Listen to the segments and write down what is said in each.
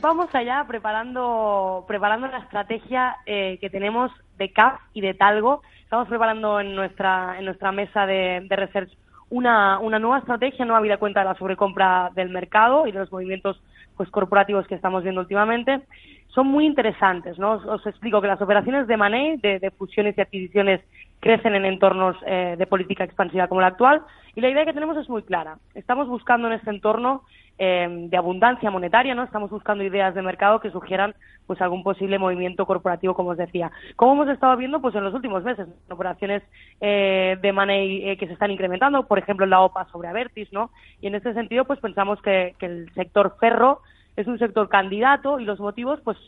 Vamos allá preparando, preparando la estrategia eh, que tenemos de CAF y de Talgo. Estamos preparando en nuestra, en nuestra mesa de, de research una, una nueva estrategia, no habida cuenta de la sobrecompra del mercado y de los movimientos pues corporativos que estamos viendo últimamente, son muy interesantes. ¿no? Os, explico que las operaciones de money, de, de fusiones y adquisiciones, crecen en entornos eh, de política expansiva como la actual y la idea que tenemos es muy clara. Estamos buscando en este entorno eh, de abundancia monetaria, ¿no? Estamos buscando ideas de mercado que sugieran pues algún posible movimiento corporativo, como os decía. Como hemos estado viendo pues en los últimos meses, operaciones eh, de money eh, que se están incrementando, por ejemplo, la OPA sobre Avertis, ¿no? Y en este sentido pues pensamos que, que el sector ferro es un sector candidato y los motivos pues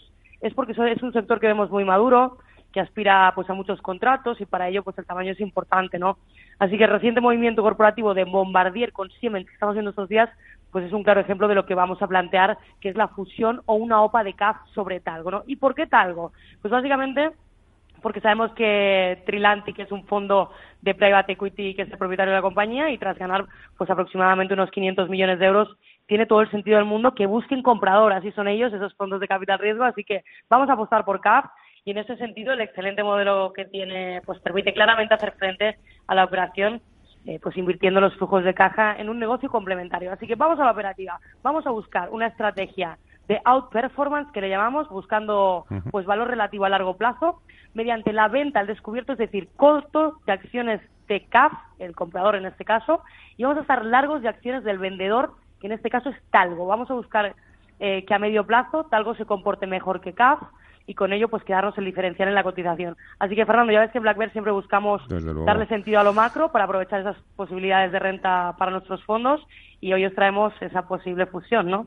es porque es un sector que vemos muy maduro, que aspira pues a muchos contratos y para ello pues el tamaño es importante, ¿no? Así que el reciente movimiento corporativo de Bombardier con Siemens que estamos viendo estos días pues es un claro ejemplo de lo que vamos a plantear, que es la fusión o una OPA de CAF sobre Talgo, ¿no? ¿Y por qué Talgo? Pues básicamente porque sabemos que Trilanti, que es un fondo de private equity que es el propietario de la compañía y tras ganar pues aproximadamente unos 500 millones de euros, tiene todo el sentido del mundo que busquen compradoras y son ellos esos fondos de capital riesgo, así que vamos a apostar por CAF y en ese sentido el excelente modelo que tiene pues permite claramente hacer frente a la operación eh, pues invirtiendo los flujos de caja en un negocio complementario. Así que vamos a la operativa, vamos a buscar una estrategia de outperformance que le llamamos, buscando pues valor relativo a largo plazo, mediante la venta al descubierto, es decir, costo de acciones de CAF, el comprador en este caso, y vamos a estar largos de acciones del vendedor, que en este caso es Talgo. Vamos a buscar eh, que a medio plazo Talgo se comporte mejor que CAF, y con ello pues quedarnos el diferencial en la cotización. Así que Fernando, ya ves que en Black siempre buscamos darle sentido a lo macro para aprovechar esas posibilidades de renta para nuestros fondos y hoy os traemos esa posible fusión, ¿no?